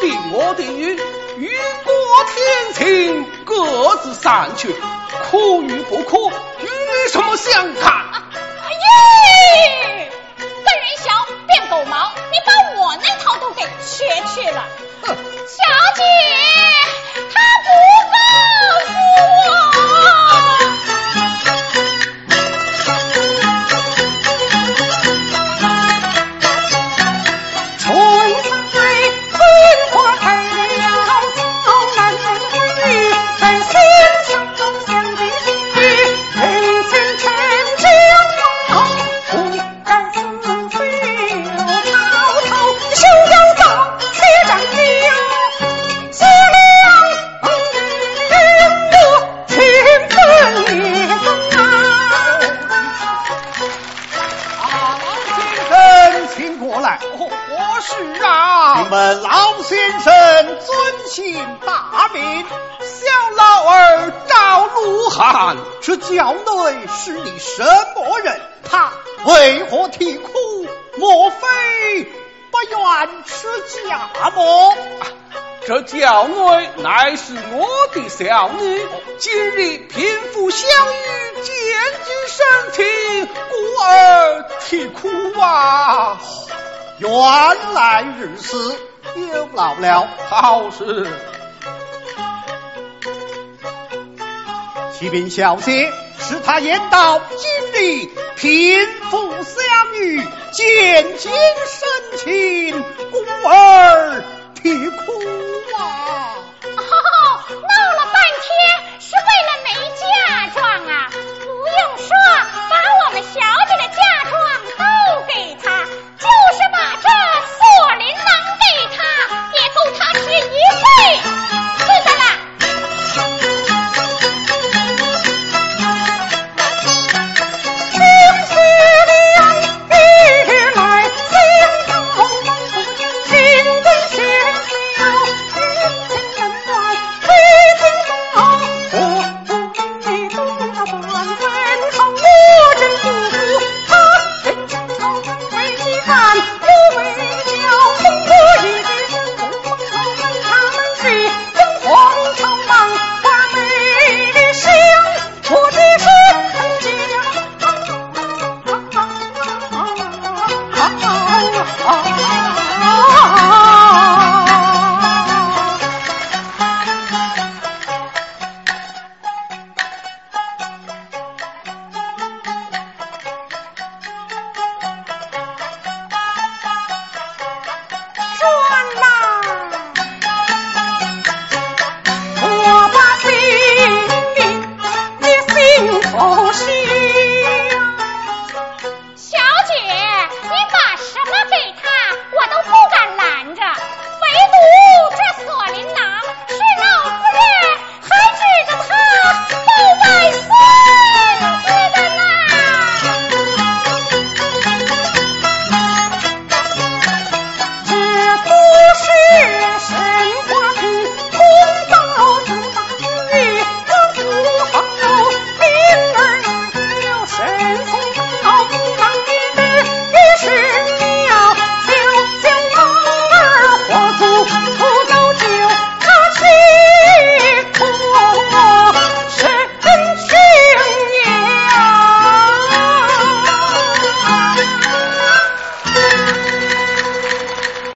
定我的鱼，雨过天晴，各自散去，哭与不哭，与你什么相干？哎，啊？请问老先生尊姓大名？小老儿赵鲁汉，这轿内是你什么人？他为何啼哭？莫非不愿吃家么？这轿内乃是我的小女，今日贫富相遇，见举生情，故而啼哭啊！原来如此，又老了。好事，启禀小姐，是他言道今日贫富相遇，见尽深情，故而啼哭啊！哦，闹了半东